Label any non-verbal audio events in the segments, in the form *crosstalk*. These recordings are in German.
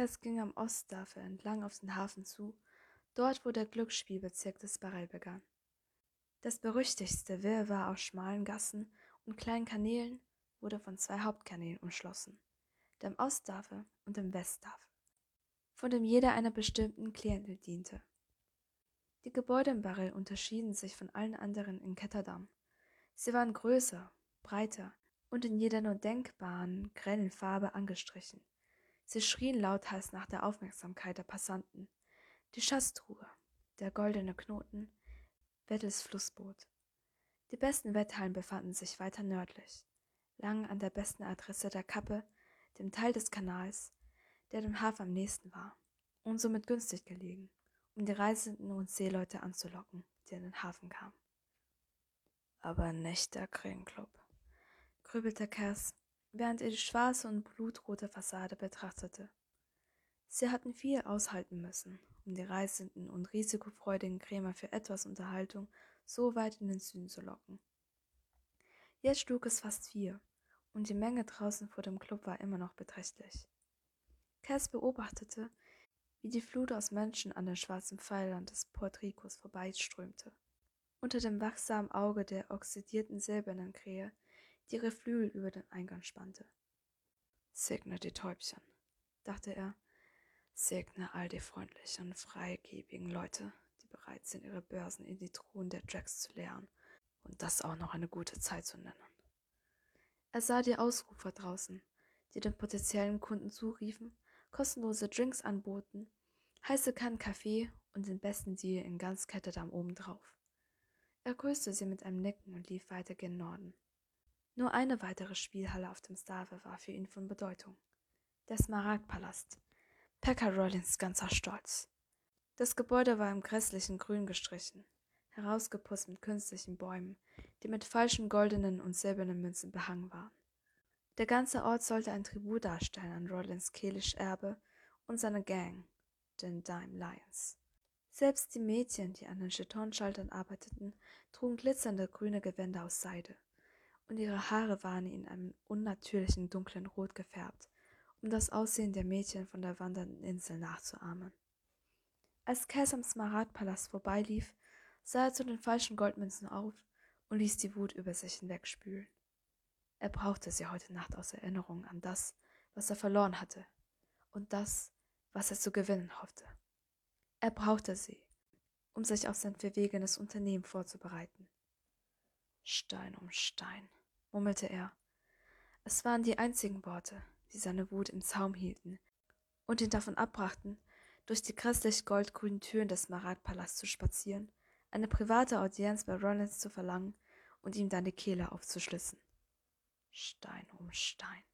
Cass ging am Ostdafe entlang auf den Hafen zu, dort wo der Glücksspielbezirk des Barrel begann. Das berüchtigste Wirrwarr aus schmalen Gassen und kleinen Kanälen wurde von zwei Hauptkanälen umschlossen, dem Ostdafe und dem Westdafe, von dem jeder einer bestimmten Klientel diente. Die Gebäude im Barrel unterschieden sich von allen anderen in Ketterdam. Sie waren größer, breiter und in jeder nur denkbaren, grellen Farbe angestrichen. Sie schrien lauthals nach der Aufmerksamkeit der Passanten. Die Schatztruhe, der goldene Knoten, Wettels Flussboot. Die besten Wetthallen befanden sich weiter nördlich, lang an der besten Adresse der Kappe, dem Teil des Kanals, der dem Hafen am nächsten war und somit günstig gelegen, um die Reisenden und Seeleute anzulocken, die in den Hafen kamen. Aber nicht der Krähenclub, grübelte Cass, während er die schwarze und blutrote Fassade betrachtete. Sie hatten viel aushalten müssen, um die reisenden und risikofreudigen Krämer für etwas Unterhaltung so weit in den Süden zu locken. Jetzt schlug es fast vier, und die Menge draußen vor dem Club war immer noch beträchtlich. Cass beobachtete, wie die Flut aus Menschen an den schwarzen Pfeilern des Port Ricos vorbeiströmte. Unter dem wachsamen Auge der oxidierten silbernen Krähe, die ihre Flügel über den Eingang spannte. Segne die Täubchen, dachte er, Segne all die freundlichen, freigebigen Leute, die bereit sind, ihre Börsen in die Truhen der Jacks zu leeren und das auch noch eine gute Zeit zu nennen. Er sah die Ausrufer draußen, die den potenziellen Kunden zuriefen, kostenlose Drinks anboten, heiße Kannen Kaffee und den besten Deal in ganz Ketterdam obendrauf. Er grüßte sie mit einem Nicken und lief weiter gen Norden. Nur eine weitere Spielhalle auf dem Stave war für ihn von Bedeutung. Der Smaragdpalast, Pekka Rollins ganzer Stolz. Das Gebäude war im grässlichen Grün gestrichen, herausgeputzt mit künstlichen Bäumen, die mit falschen goldenen und silbernen Münzen behangen waren. Der ganze Ort sollte ein Tribut darstellen an Rollins Kehlisch Erbe und seine Gang, den Dime Lions. Selbst die Mädchen, die an den Chetonschaltern arbeiteten, trugen glitzernde grüne Gewänder aus Seide, und ihre Haare waren in einem unnatürlichen dunklen Rot gefärbt, um das Aussehen der Mädchen von der wandernden Insel nachzuahmen. Als Cass am Smaragdpalast vorbeilief, sah er zu den falschen Goldmünzen auf und ließ die Wut über sich hinwegspülen. Er brauchte sie heute Nacht aus Erinnerung an das, was er verloren hatte, und das, was er zu gewinnen hoffte. Er brauchte sie, um sich auf sein verwegenes Unternehmen vorzubereiten. Stein um Stein, murmelte er. Es waren die einzigen Worte, die seine Wut im Zaum hielten und ihn davon abbrachten, durch die grässlich goldgrünen Türen des Smaragdpalasts zu spazieren, eine private Audienz bei Rollins zu verlangen und ihm dann die Kehle aufzuschlitzen. Stein um Stein.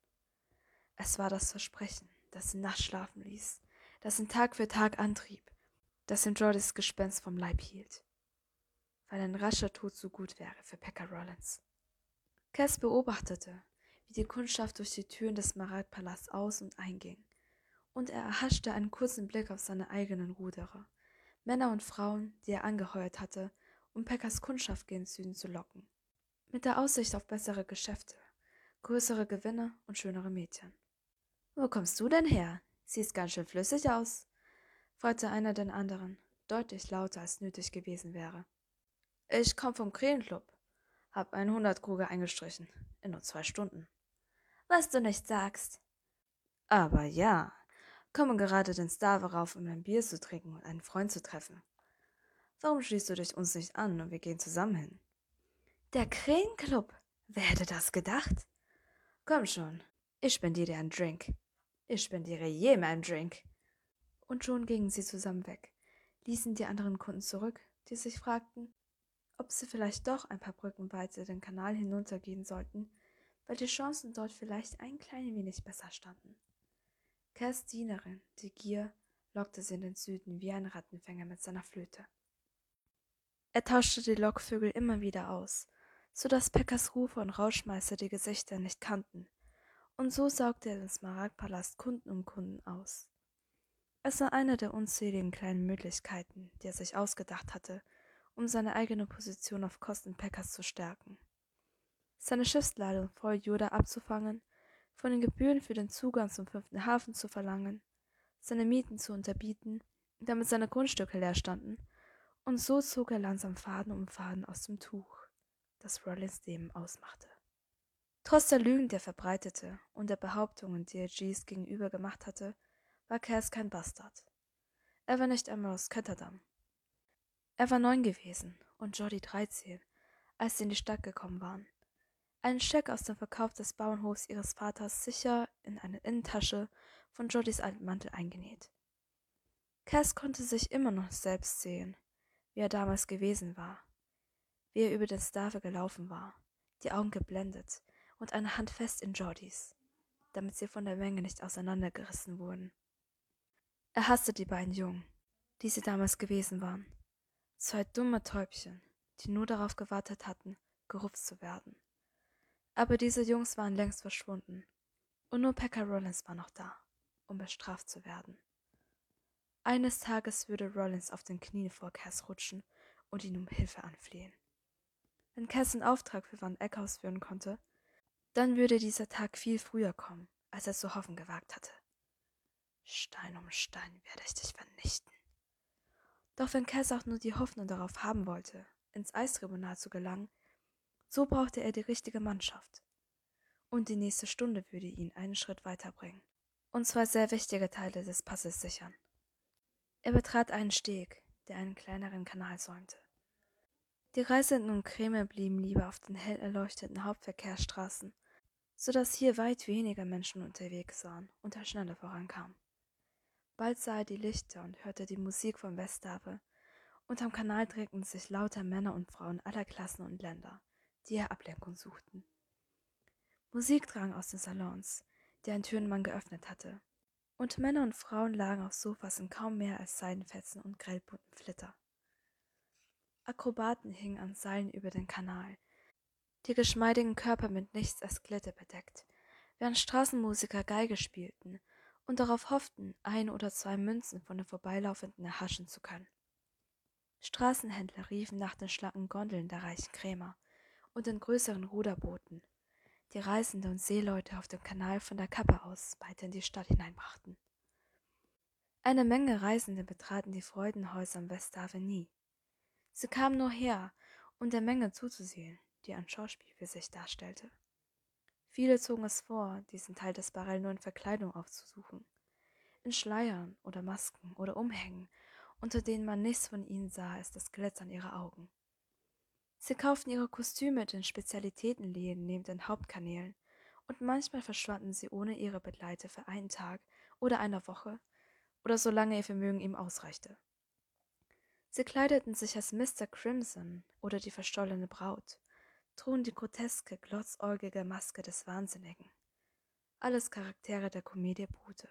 Es war das Versprechen, das ihn nachts schlafen ließ, das ihn Tag für Tag antrieb, das ihm Jordys Gespenst vom Leib hielt. Weil ein rascher Tod so gut wäre für Pekka Rollins. Cass beobachtete, wie die Kundschaft durch die Türen des Smaragdpalasts aus- und einging, und er erhaschte einen kurzen Blick auf seine eigenen Ruderer, Männer und Frauen, die er angeheuert hatte, um Pekkas Kundschaft gen Süden zu locken, mit der Aussicht auf bessere Geschäfte, größere Gewinne und schönere Mädchen. Wo kommst du denn her? Siehst ganz schön flüssig aus, fragte einer den anderen, deutlich lauter als nötig gewesen wäre. Ich komm vom Krähenclub, hab einen Hundertkruger eingestrichen, in nur zwei Stunden was du nicht sagst. Aber ja, komme gerade den Stave rauf, um ein Bier zu trinken und einen Freund zu treffen. Warum schließt du dich uns nicht an und wir gehen zusammen hin? Der Krähenclub? Wer hätte das gedacht? Komm schon, ich spendiere dir einen Drink. Ich spendiere jedem einen Drink. Und schon gingen sie zusammen weg, ließen die anderen Kunden zurück, die sich fragten, ob sie vielleicht doch ein paar Brücken weiter den Kanal hinuntergehen sollten, weil die Chancen dort vielleicht ein klein wenig besser standen. Cass Dienerin, die Gier, lockte sie in den Süden wie ein Rattenfänger mit seiner Flöte. Er tauschte die Lockvögel immer wieder aus, so dass Peckers Rufe und Rauschmeister die Gesichter nicht kannten, und so saugte er den Smaragdpalast Kunden um Kunden aus. Es war eine der unzähligen kleinen Möglichkeiten, die er sich ausgedacht hatte, um seine eigene Position auf Kosten Peckers zu stärken seine Schiffsladung voll Juda abzufangen, von den Gebühren für den Zugang zum fünften Hafen zu verlangen, seine Mieten zu unterbieten, damit seine Grundstücke leer standen, und so zog er langsam Faden um Faden aus dem Tuch, das Rollins Leben ausmachte. Trotz der Lügen, die er verbreitete und der Behauptungen, die er G's gegenüber gemacht hatte, war Cass kein Bastard. Er war nicht einmal aus Ketterdam. Er war neun gewesen und Jody dreizehn, als sie in die Stadt gekommen waren. Einen Scheck aus dem Verkauf des Bauernhofs ihres Vaters sicher in eine Innentasche von Jodys alten Mantel eingenäht. Cass konnte sich immer noch selbst sehen, wie er damals gewesen war, wie er über den Stave gelaufen war, die Augen geblendet und eine Hand fest in Jordys, damit sie von der Menge nicht auseinandergerissen wurden. Er hasste die beiden Jungen, die sie damals gewesen waren. Zwei dumme Täubchen, die nur darauf gewartet hatten, gerupft zu werden. Aber diese Jungs waren längst verschwunden, und nur Pekka Rollins war noch da, um bestraft zu werden. Eines Tages würde Rollins auf den Knien vor Cass rutschen und ihn um Hilfe anflehen. Wenn Cass einen Auftrag für Van Eck ausführen konnte, dann würde dieser Tag viel früher kommen, als er zu hoffen gewagt hatte. Stein um Stein werde ich dich vernichten. Doch wenn Cass auch nur die Hoffnung darauf haben wollte, ins Eistribunal zu gelangen, so brauchte er die richtige Mannschaft. Und die nächste Stunde würde ihn einen Schritt weiterbringen und zwei sehr wichtige Teile des Passes sichern. Er betrat einen Steg, der einen kleineren Kanal säumte. Die Reisenden und Krämer blieben lieber auf den hell erleuchteten Hauptverkehrsstraßen, so dass hier weit weniger Menschen unterwegs waren und er schneller vorankam. Bald sah er die Lichter und hörte die Musik vom Westave, und am Kanal drängten sich lauter Männer und Frauen aller Klassen und Länder, die ihr Ablenkung suchten. Musik drang aus den Salons, die ein Türenmann geöffnet hatte, und Männer und Frauen lagen auf Sofas in kaum mehr als Seidenfetzen und grellbunten Flitter. Akrobaten hingen an Seilen über den Kanal, die geschmeidigen Körper mit nichts als Glätte bedeckt, während Straßenmusiker Geige spielten und darauf hofften, ein oder zwei Münzen von den Vorbeilaufenden erhaschen zu können. Straßenhändler riefen nach den schlanken Gondeln der reichen Krämer und den größeren Ruderbooten, die Reisende und Seeleute auf dem Kanal von der Kappe aus weiter in die Stadt hineinbrachten. Eine Menge Reisende betraten die Freudenhäuser am Westhaven nie. Sie kamen nur her, um der Menge zuzusehen, die ein Schauspiel für sich darstellte. Viele zogen es vor, diesen Teil des Barell nur in Verkleidung aufzusuchen. In Schleiern oder Masken oder Umhängen, unter denen man nichts von ihnen sah als das Glitzern ihrer Augen. Sie kauften ihre Kostüme in den Spezialitätenläden neben den Hauptkanälen, und manchmal verschwanden sie ohne ihre Begleiter für einen Tag oder eine Woche oder solange ihr Vermögen ihm ausreichte. Sie kleideten sich als Mr. Crimson oder die verstollene Braut trugen die groteske, glotzäugige Maske des Wahnsinnigen. Alles Charaktere der Komödie Brute.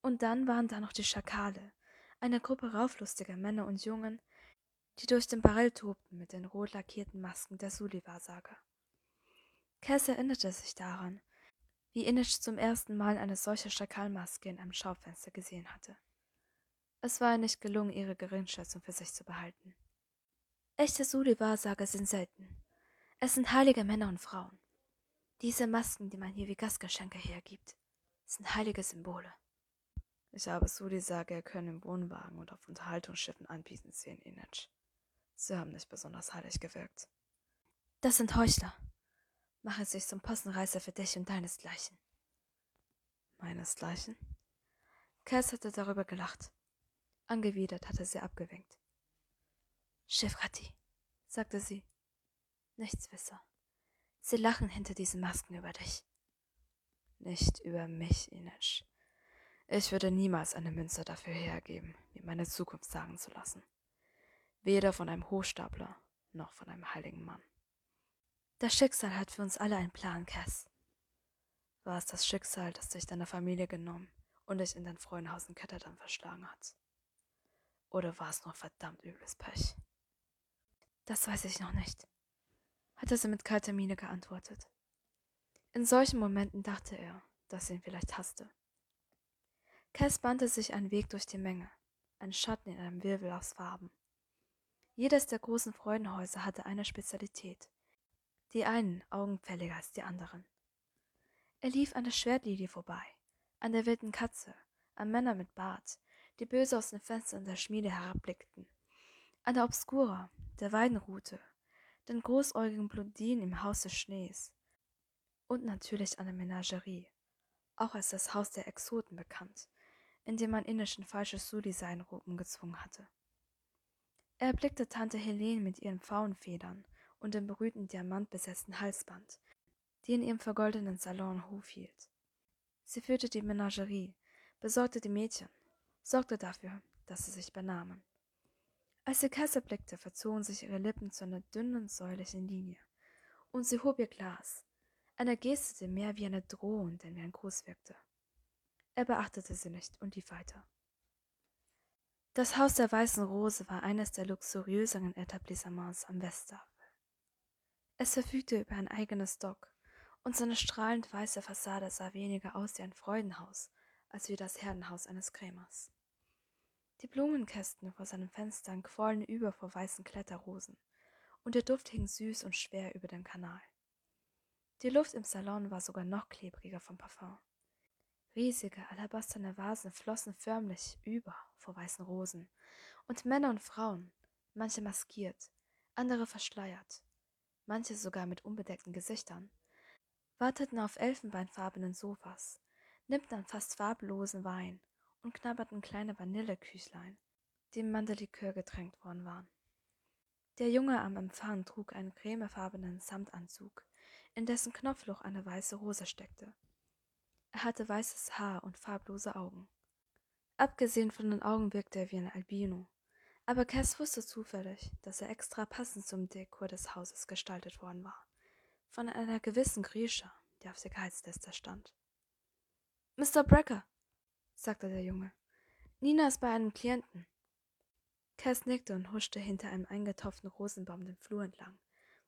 Und dann waren da noch die Schakale, eine Gruppe rauflustiger Männer und Jungen, die durch den Barell tobten mit den rot lackierten Masken der Sullivar-Saga. Cass erinnerte sich daran, wie Inish zum ersten Mal eine solche Schakalmaske in einem Schaufenster gesehen hatte. Es war ihr nicht gelungen, ihre Geringschätzung für sich zu behalten. Echte Suli-Wahrsager sind selten. Es sind heilige Männer und Frauen. Diese Masken, die man hier wie Gastgeschenke hergibt, sind heilige Symbole. Ich habe Suli-Sager können im Wohnwagen und auf Unterhaltungsschiffen anbieten sehen, Inetsch. Sie haben nicht besonders heilig gewirkt. Das sind Heuchler. Machen sich zum Postenreißer für dich und deinesgleichen. Meinesgleichen? Cass hatte darüber gelacht. Angewidert hatte sie abgewinkt. Chefrati, sagte sie. Nichtswisser. Sie lachen hinter diesen Masken über dich. Nicht über mich, Ines. Ich würde niemals eine Münze dafür hergeben, mir meine Zukunft sagen zu lassen. Weder von einem Hochstapler noch von einem heiligen Mann. Das Schicksal hat für uns alle einen Plan, Cass. War es das Schicksal, das dich deiner Familie genommen und dich in dein Freudenhaus in Ketterdam verschlagen hat? Oder war es nur verdammt übles Pech? Das weiß ich noch nicht, hatte sie mit kalter Miene geantwortet. In solchen Momenten dachte er, dass sie ihn vielleicht hasste. Cass bahnte sich einen Weg durch die Menge, ein Schatten in einem Wirbel aus Farben. Jedes der großen Freudenhäuser hatte eine Spezialität, die einen augenfälliger als die anderen. Er lief an der Schwertlilie vorbei, an der wilden Katze, an Männer mit Bart, die böse aus den Fenstern der Schmiede herabblickten, an der Obscura, der Weidenrute, den großäugigen Blondinen im Haus des Schnees und natürlich an der Menagerie, auch als das Haus der Exoten bekannt, in dem man indischen falsche Sudi-Seinen gezwungen hatte. Er erblickte Tante Helene mit ihren Pfauenfedern und dem berühmten diamantbesetzten Halsband, die in ihrem vergoldeten Salon Hof hielt. Sie führte die Menagerie, besorgte die Mädchen, sorgte dafür, dass sie sich benahmen. Als sie Kesse blickte, verzogen sich ihre Lippen zu einer dünnen, säulichen Linie, und sie hob ihr Glas, eine Geste, die mehr wie eine Drohung denn wie ein Gruß wirkte. Er beachtete sie nicht und lief weiter. Das Haus der Weißen Rose war eines der luxuriöseren Etablissements am Westhafen. Es verfügte über ein eigenes Dock, und seine strahlend weiße Fassade sah weniger aus wie ein Freudenhaus als wie das Herdenhaus eines Krämers. Die Blumenkästen vor seinen Fenstern quollen über vor weißen Kletterrosen, und der Duft hing süß und schwer über dem Kanal. Die Luft im Salon war sogar noch klebriger vom Parfum. Riesige alabasterne Vasen flossen förmlich über vor weißen Rosen, und Männer und Frauen, manche maskiert, andere verschleiert, manche sogar mit unbedeckten Gesichtern, warteten auf elfenbeinfarbenen Sofas, nippten an fast farblosen Wein und knabberten kleine Vanilleküchlein, die im Mandelikör getränkt worden waren. Der Junge am Empfang trug einen cremefarbenen Samtanzug, in dessen Knopfloch eine weiße Rose steckte. Er hatte weißes Haar und farblose Augen. Abgesehen von den Augen wirkte er wie ein Albino, aber Cass wusste zufällig, dass er extra passend zum Dekor des Hauses gestaltet worden war, von einer gewissen Grieche, die auf der Gehaltsliste stand. Mr. Brecker, sagte der Junge, Nina ist bei einem Klienten. Cass nickte und huschte hinter einem eingetopften Rosenbaum den Flur entlang,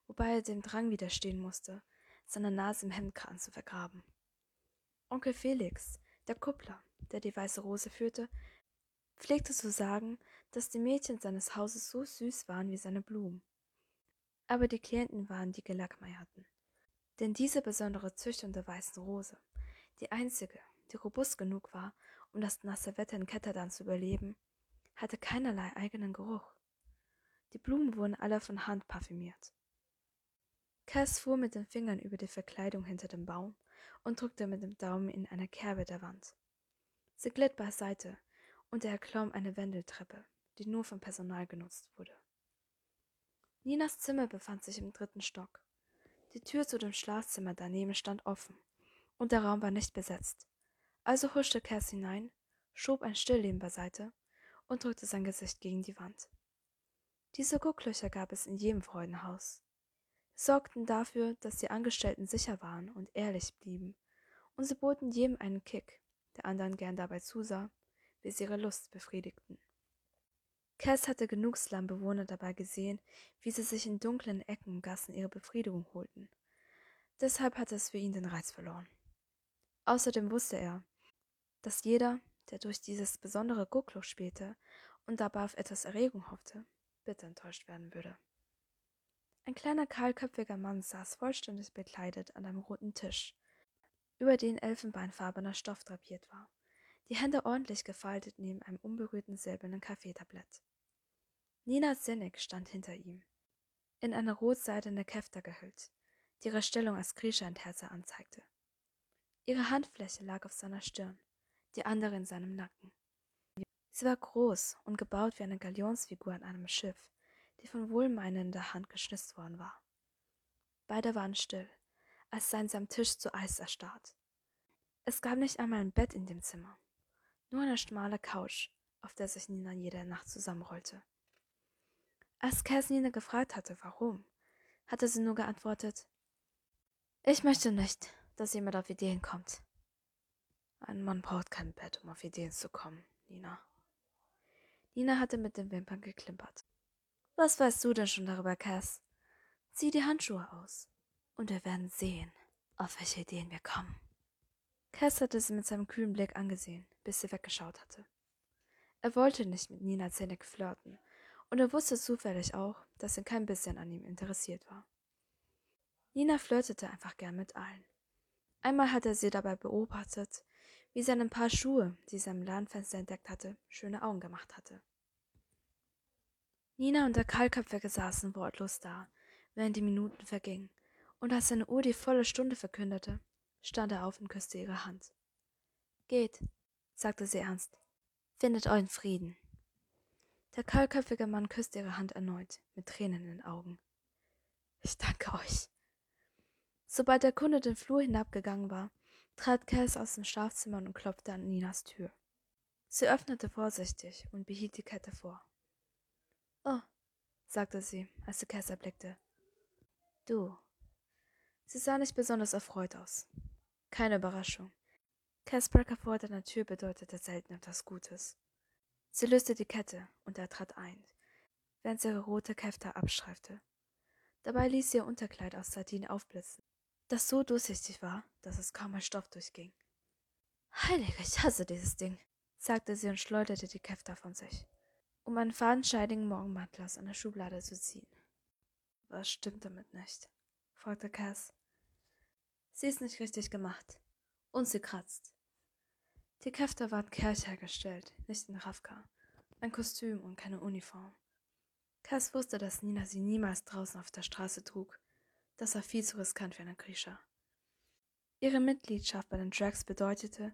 wobei er dem Drang widerstehen musste, seine Nase im Hemdkragen zu vergraben. Onkel Felix, der Kuppler, der die weiße Rose führte, pflegte zu sagen, dass die Mädchen seines Hauses so süß waren wie seine Blumen. Aber die Klienten waren die Gelackmeierten. Denn diese besondere Züchtung der weißen Rose, die einzige, die robust genug war, um das nasse Wetter in Ketterdan zu überleben, hatte keinerlei eigenen Geruch. Die Blumen wurden alle von Hand parfümiert. Cass fuhr mit den Fingern über die Verkleidung hinter dem Baum und drückte mit dem Daumen in eine Kerbe der Wand. Sie glitt beiseite, und er erklomm eine Wendeltreppe, die nur vom Personal genutzt wurde. Ninas Zimmer befand sich im dritten Stock. Die Tür zu dem Schlafzimmer daneben stand offen, und der Raum war nicht besetzt. Also huschte Cass hinein, schob ein Stillleben beiseite und drückte sein Gesicht gegen die Wand. Diese Gucklöcher gab es in jedem Freudenhaus sorgten dafür, dass die Angestellten sicher waren und ehrlich blieben, und sie boten jedem einen Kick, der anderen gern dabei zusah, wie sie ihre Lust befriedigten. Cass hatte genug Slumbewohner dabei gesehen, wie sie sich in dunklen Ecken und Gassen ihre Befriedigung holten. Deshalb hatte es für ihn den Reiz verloren. Außerdem wusste er, dass jeder, der durch dieses besondere Guckloch spielte und dabei auf etwas Erregung hoffte, bitter enttäuscht werden würde. Ein kleiner kahlköpfiger Mann saß vollständig bekleidet an einem roten Tisch, über den elfenbeinfarbener Stoff drapiert war, die Hände ordentlich gefaltet neben einem unberührten silbernen Kaffeetablett. Nina Sinnig stand hinter ihm, in eine rotseidene Käfter gehüllt, die ihre Stellung als Grieche Herze anzeigte. Ihre Handfläche lag auf seiner Stirn, die andere in seinem Nacken. Sie war groß und gebaut wie eine Galionsfigur an einem Schiff, die von wohlmeinender Hand geschnitzt worden war. Beide waren still, als seien sie am Tisch zu Eis erstarrt. Es gab nicht einmal ein Bett in dem Zimmer, nur eine schmale Couch, auf der sich Nina jede Nacht zusammenrollte. Als Cass Nina gefragt hatte, warum, hatte sie nur geantwortet, ich möchte nicht, dass jemand auf Ideen kommt. Ein Mann braucht kein Bett, um auf Ideen zu kommen, Nina. Nina hatte mit den Wimpern geklimpert. Was weißt du denn schon darüber, Cass? Zieh die Handschuhe aus und wir werden sehen, auf welche Ideen wir kommen. Cass hatte sie mit seinem kühlen Blick angesehen, bis sie weggeschaut hatte. Er wollte nicht mit Nina Zenek flirten, und er wusste zufällig auch, dass sie kein bisschen an ihm interessiert war. Nina flirtete einfach gern mit allen. Einmal hatte er sie dabei beobachtet, wie seinem Paar Schuhe, die sie am Ladenfenster entdeckt hatte, schöne Augen gemacht hatte. Nina und der Kahlköpfige saßen wortlos da, während die Minuten vergingen, und als seine Uhr die volle Stunde verkündete, stand er auf und küsste ihre Hand. Geht, sagte sie ernst, findet euren Frieden. Der kahlköpfige Mann küsste ihre Hand erneut, mit Tränen in den Augen. Ich danke euch. Sobald der Kunde den Flur hinabgegangen war, trat Cass aus dem Schlafzimmer und klopfte an Ninas Tür. Sie öffnete vorsichtig und behielt die Kette vor. Oh, sagte sie, als sie Cass erblickte. Du. Sie sah nicht besonders erfreut aus. Keine Überraschung. Cass Brecker vor der Tür bedeutete selten etwas Gutes. Sie löste die Kette und er trat ein, während sie ihre rote Käfte abstreifte. Dabei ließ sie ihr Unterkleid aus Sardinen aufblitzen, das so durchsichtig war, dass es kaum ein Stoff durchging. Heilige, ich hasse dieses Ding, sagte sie und schleuderte die Käfte von sich, um einen fadenscheidigen Morgenmantel aus einer Schublade zu ziehen. Was stimmt damit nicht? fragte Cass. Sie ist nicht richtig gemacht. Und sie kratzt. Die Kräfte waren Kerch hergestellt, nicht in Ravka. Ein Kostüm und keine Uniform. Cass wusste, dass Nina sie niemals draußen auf der Straße trug. Das war viel zu riskant für eine Grisha. Ihre Mitgliedschaft bei den Drags bedeutete,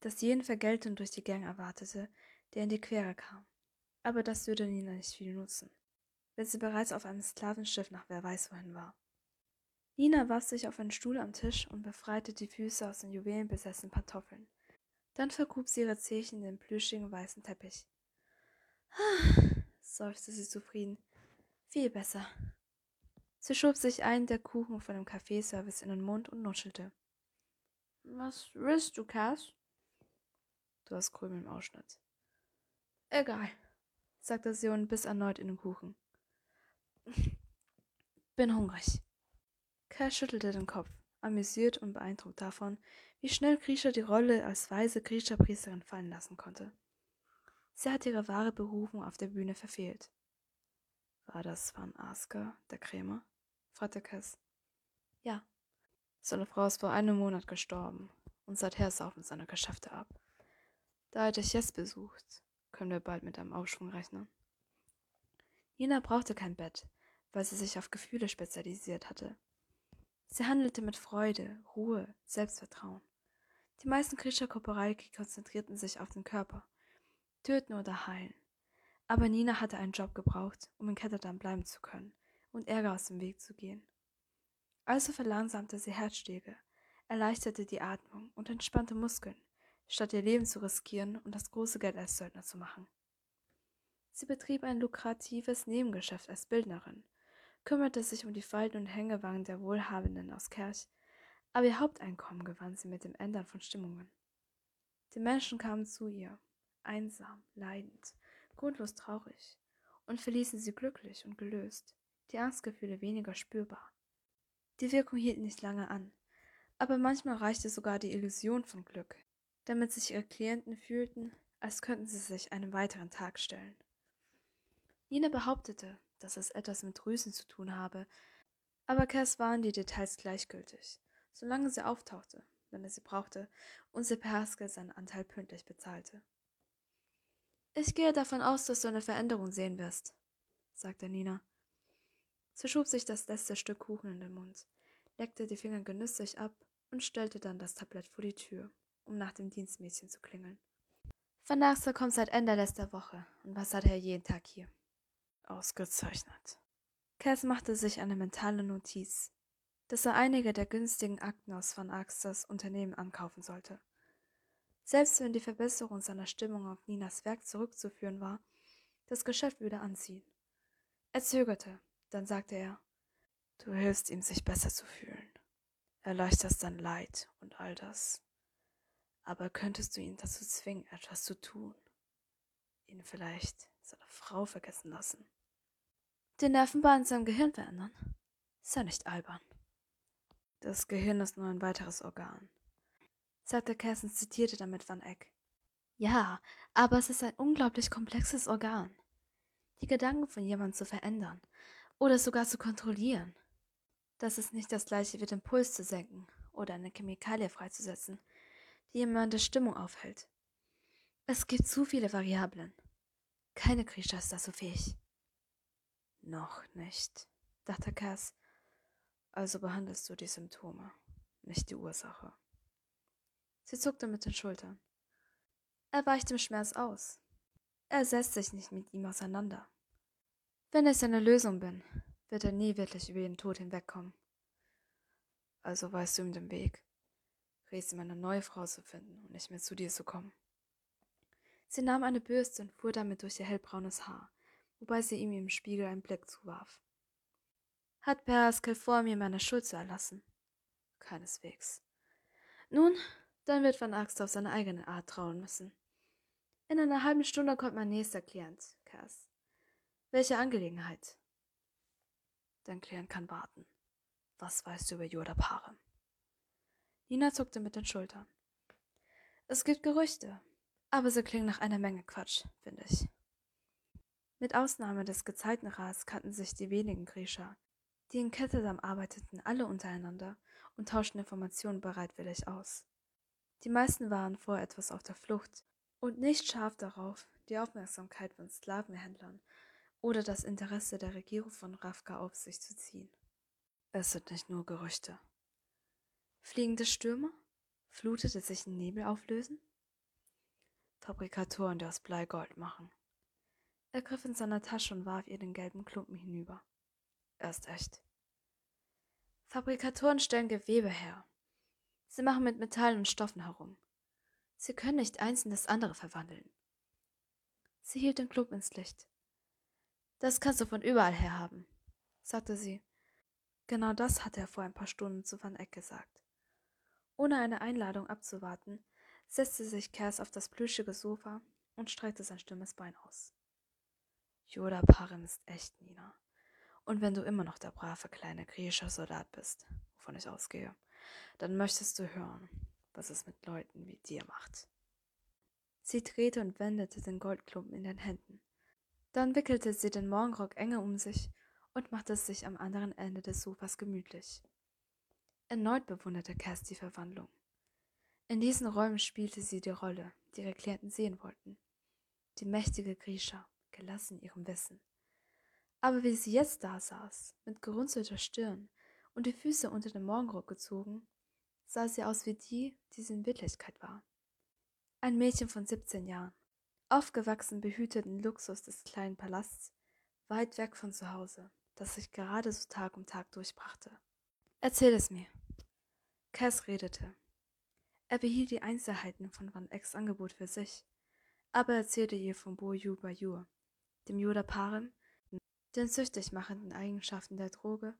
dass sie jeden Vergeltung durch die Gang erwartete, der in die Quere kam. Aber das würde Nina nicht viel nutzen, wenn sie bereits auf einem Sklavenschiff nach wer weiß wohin war. Nina warf sich auf einen Stuhl am Tisch und befreite die Füße aus den juwelenbesessenen Pantoffeln. Dann vergrub sie ihre Zehen in den plüschigen weißen Teppich. Ah, seufzte sie zufrieden. Viel besser. Sie schob sich einen der Kuchen von dem Kaffeeservice in den Mund und nuschelte. Was willst du, Cass? Du hast Krümel im Ausschnitt. Egal, sagte sie und biss erneut in den Kuchen. *laughs* Bin hungrig. Cass schüttelte den Kopf, amüsiert und beeindruckt davon, wie schnell Grisha die Rolle als weise Grisha-Priesterin fallen lassen konnte. Sie hatte ihre wahre Berufung auf der Bühne verfehlt. War das Van Asker, der Krämer? Fragte Cass. Ja. Seine Frau ist vor einem Monat gestorben und seither saufen seine Geschäfte ab. Da er dich jetzt besucht, können wir bald mit einem Aufschwung rechnen. Nina brauchte kein Bett, weil sie sich auf Gefühle spezialisiert hatte. Sie handelte mit Freude, Ruhe, Selbstvertrauen. Die meisten Krischer Koporalki konzentrierten sich auf den Körper, töten oder heilen. Aber Nina hatte einen Job gebraucht, um in Ketterdam bleiben zu können und Ärger aus dem Weg zu gehen. Also verlangsamte sie Herzschläge, erleichterte die Atmung und entspannte Muskeln, statt ihr Leben zu riskieren und das große Geld als Söldner zu machen. Sie betrieb ein lukratives Nebengeschäft als Bildnerin, kümmerte sich um die Falten und Hängewangen der Wohlhabenden aus Kerch aber ihr Haupteinkommen gewann sie mit dem Ändern von Stimmungen. Die Menschen kamen zu ihr, einsam, leidend, grundlos traurig, und verließen sie glücklich und gelöst, die Angstgefühle weniger spürbar. Die Wirkung hielt nicht lange an, aber manchmal reichte sogar die Illusion von Glück, damit sich ihre Klienten fühlten, als könnten sie sich einen weiteren Tag stellen. Nina behauptete, dass es etwas mit Drüsen zu tun habe, aber Cass waren die Details gleichgültig solange sie auftauchte, wenn er sie brauchte, und Seperske seinen Anteil pünktlich bezahlte. Ich gehe davon aus, dass du eine Veränderung sehen wirst, sagte Nina. Sie schob sich das letzte Stück Kuchen in den Mund, leckte die Finger genüsslich ab und stellte dann das Tablett vor die Tür, um nach dem Dienstmädchen zu klingeln. Van Naxter kommt seit Ende letzter Woche und was hat er jeden Tag hier? Ausgezeichnet. Cass machte sich eine mentale Notiz, dass er einige der günstigen Akten aus Van Axters Unternehmen ankaufen sollte. Selbst wenn die Verbesserung seiner Stimmung auf Ninas Werk zurückzuführen war, das Geschäft würde anziehen. Er zögerte, dann sagte er, Du hilfst ihm, sich besser zu fühlen. Erleichterst sein Leid und all das. Aber könntest du ihn dazu zwingen, etwas zu tun? Ihn vielleicht seine Frau vergessen lassen? Den Nervenbahn in seinem Gehirn verändern? Ist ja nicht albern. Das Gehirn ist nur ein weiteres Organ, sagte Cass und zitierte damit Van Eck. Ja, aber es ist ein unglaublich komplexes Organ. Die Gedanken von jemandem zu verändern oder sogar zu kontrollieren. Das ist nicht das gleiche wie den Puls zu senken oder eine Chemikalie freizusetzen, die jemande Stimmung aufhält. Es gibt zu viele Variablen. Keine Grisha ist dazu fähig. Noch nicht, dachte Cass. Also behandelst du die Symptome, nicht die Ursache. Sie zuckte mit den Schultern. Er weicht dem Schmerz aus. Er setzt sich nicht mit ihm auseinander. Wenn ich seine Lösung bin, wird er nie wirklich über ihren Tod hinwegkommen. Also weißt du ihm den Weg. Rätst ihm eine neue Frau zu finden und nicht mehr zu dir zu kommen. Sie nahm eine Bürste und fuhr damit durch ihr hellbraunes Haar, wobei sie ihm im Spiegel einen Blick zuwarf. Hat Peraskel vor, mir meine Schuld zu erlassen? Keineswegs. Nun, dann wird Van Axt auf seine eigene Art trauen müssen. In einer halben Stunde kommt mein nächster Klient, Cass. Welche Angelegenheit? Dein Klient kann warten. Was weißt du über Yoda Parem? Nina zuckte mit den Schultern. Es gibt Gerüchte, aber sie klingen nach einer Menge Quatsch, finde ich. Mit Ausnahme des Gezeitenrats kannten sich die wenigen Grisha, die in Ketterdam arbeiteten, alle untereinander und tauschten Informationen bereitwillig aus. Die meisten waren vor etwas auf der Flucht und nicht scharf darauf, die Aufmerksamkeit von Sklavenhändlern oder das Interesse der Regierung von Ravka auf sich zu ziehen. Es sind nicht nur Gerüchte. Fliegende Stürme? Flutete sich in Nebel auflösen? Fabrikatoren, die aus Blei Gold machen. Er griff in seiner Tasche und warf ihr den gelben Klumpen hinüber. Er ist echt. Fabrikatoren stellen Gewebe her. Sie machen mit Metallen und Stoffen herum. Sie können nicht eins in das andere verwandeln. Sie hielt den Klumpen ins Licht. Das kannst du von überall her haben, sagte sie. Genau das hatte er vor ein paar Stunden zu Van Eck gesagt. Ohne eine Einladung abzuwarten, setzte sich Cass auf das plüschige Sofa und streckte sein stummes Bein aus. Yoda Parem ist echt, Nina. Und wenn du immer noch der brave kleine griechische Soldat bist, wovon ich ausgehe, dann möchtest du hören, was es mit Leuten wie dir macht. Sie drehte und wendete den Goldklumpen in den Händen. Dann wickelte sie den Morgenrock enger um sich und machte es sich am anderen Ende des Sofas gemütlich. Erneut bewunderte Cass die Verwandlung. In diesen Räumen spielte sie die Rolle, die ihre Klienten sehen wollten. Die mächtige Grisha, gelassen ihrem Wissen. Aber wie sie jetzt da saß, mit gerunzelter Stirn und die Füße unter den Morgenrock gezogen, sah sie aus wie die, die sie in Wirklichkeit war. Ein Mädchen von 17 Jahren, aufgewachsen behütet den Luxus des kleinen Palasts, weit weg von zu Hause, das sich gerade so Tag um Tag durchbrachte. Erzähl es mir. Cass redete. Er behielt die Einzelheiten von Van Ecks Angebot für sich, aber erzählte ihr von Boyu Bayur, dem Yoda Parem, den süchtig machenden Eigenschaften der Droge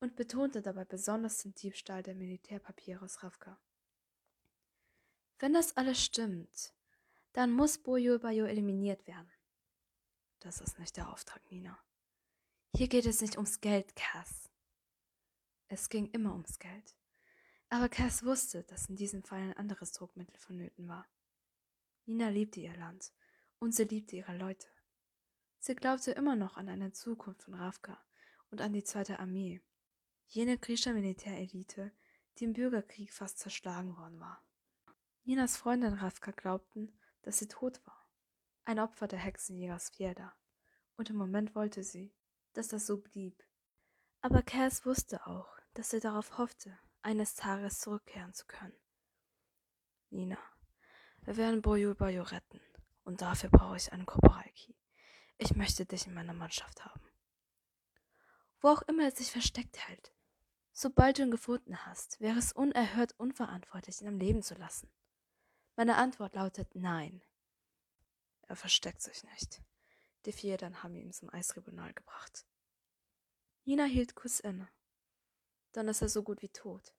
und betonte dabei besonders den Diebstahl der Militärpapiere aus Ravka. Wenn das alles stimmt, dann muss Boyo Bayo eliminiert werden. Das ist nicht der Auftrag, Nina. Hier geht es nicht ums Geld, Cass. Es ging immer ums Geld. Aber Cass wusste, dass in diesem Fall ein anderes Druckmittel vonnöten war. Nina liebte ihr Land und sie liebte ihre Leute. Sie glaubte immer noch an eine Zukunft von Ravka und an die Zweite Armee, jene griechische Militärelite, die im Bürgerkrieg fast zerschlagen worden war. Ninas Freundin Ravka glaubten, dass sie tot war, ein Opfer der Hexenjägers Fjelda, und im Moment wollte sie, dass das so blieb. Aber Cass wusste auch, dass sie darauf hoffte, eines Tages zurückkehren zu können. Nina, wir werden Boyo Bayo retten, und dafür brauche ich einen Kopareiki. Ich möchte dich in meiner Mannschaft haben. Wo auch immer er sich versteckt hält. Sobald du ihn gefunden hast, wäre es unerhört unverantwortlich, ihn am Leben zu lassen. Meine Antwort lautet Nein. Er versteckt sich nicht. Die vier dann haben ihn zum Eistribunal gebracht. Nina hielt kurz inne. Dann ist er so gut wie tot.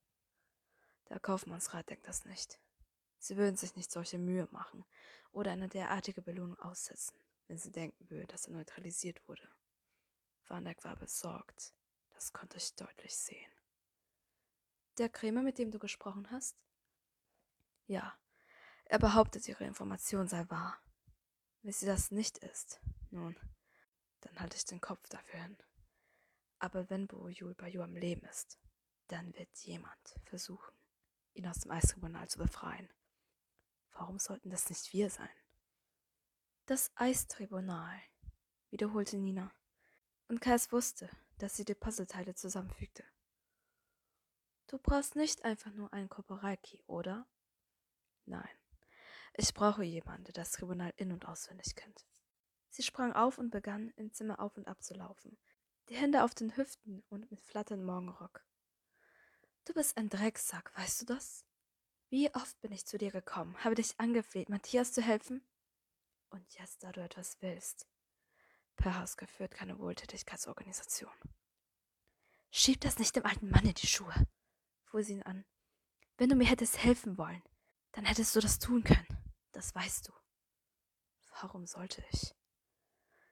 Der Kaufmannsrat denkt das nicht. Sie würden sich nicht solche Mühe machen oder eine derartige Belohnung aussetzen, wenn sie denken würden, dass er neutralisiert wurde. Vanek war besorgt. Das konnte ich deutlich sehen. Der Krämer, mit dem du gesprochen hast? Ja, er behauptet, ihre Information sei wahr. Wenn sie das nicht ist, nun, dann halte ich den Kopf dafür hin. Aber wenn Boyul Bayu am Leben ist, dann wird jemand versuchen, ihn aus dem Eistribunal zu befreien. Warum sollten das nicht wir sein? Das Eistribunal, wiederholte Nina. Und Kais wusste, dass sie die Puzzleteile zusammenfügte. Du brauchst nicht einfach nur einen Korporalkey, oder? Nein. Ich brauche jemanden, der das Tribunal in- und auswendig kennt. Sie sprang auf und begann, im Zimmer auf und ab zu laufen, die Hände auf den Hüften und mit flatterndem Morgenrock. Du bist ein Drecksack, weißt du das? Wie oft bin ich zu dir gekommen, habe dich angefleht, Matthias zu helfen? Und jetzt, da du etwas willst. Perhas geführt keine Wohltätigkeitsorganisation. Schieb das nicht dem alten Mann in die Schuhe, fuhr sie ihn an. Wenn du mir hättest helfen wollen, dann hättest du das tun können. Das weißt du. Warum sollte ich?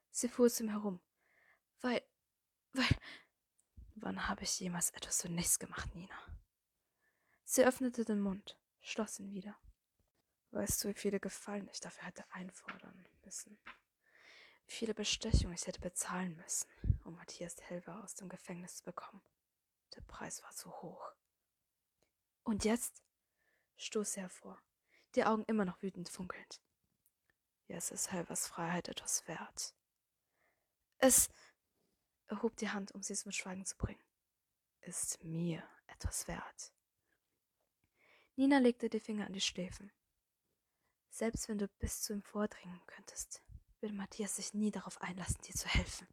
Sie fuhr zu ihm herum. Weil, weil. Wann habe ich jemals etwas für nichts gemacht, Nina? Sie öffnete den Mund, schloss ihn wieder. Weißt du, wie viele Gefallen ich dafür hätte einfordern müssen? Wie viele Bestechungen ich hätte bezahlen müssen, um Matthias Helver aus dem Gefängnis zu bekommen? Der Preis war zu hoch. Und jetzt? stoß sie hervor, die Augen immer noch wütend funkelnd. Jetzt ist Helvers Freiheit etwas wert. Es erhob die Hand, um sie zum Schweigen zu bringen. Ist mir etwas wert. Nina legte die Finger an die Schläfen. Selbst wenn du bis zu ihm vordringen könntest, würde Matthias sich nie darauf einlassen, dir zu helfen.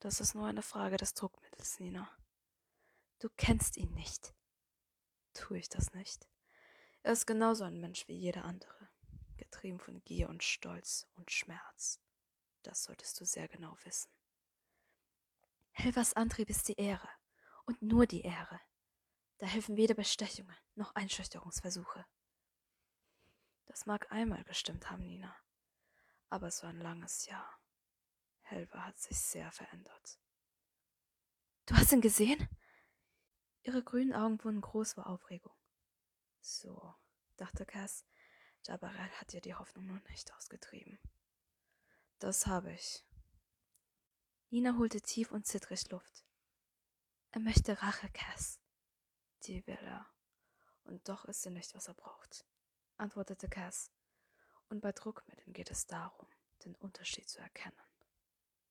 Das ist nur eine Frage des Druckmittels, Nina. Du kennst ihn nicht. Tue ich das nicht? Er ist genauso ein Mensch wie jeder andere, getrieben von Gier und Stolz und Schmerz. Das solltest du sehr genau wissen. Helvers Antrieb ist die Ehre und nur die Ehre. Da helfen weder Bestechungen noch Einschüchterungsversuche. Das mag einmal gestimmt haben, Nina. Aber es war ein langes Jahr. Helva hat sich sehr verändert. Du hast ihn gesehen? Ihre grünen Augen wurden groß vor Aufregung. So, dachte Cass, Jabarel hat ihr die Hoffnung nur nicht ausgetrieben. Das habe ich. Nina holte tief und zittrig Luft. Er möchte Rache, Cass. Die will er. Und doch ist sie nicht, was er braucht, antwortete Cass. Und bei Druckmitteln geht es darum, den Unterschied zu erkennen.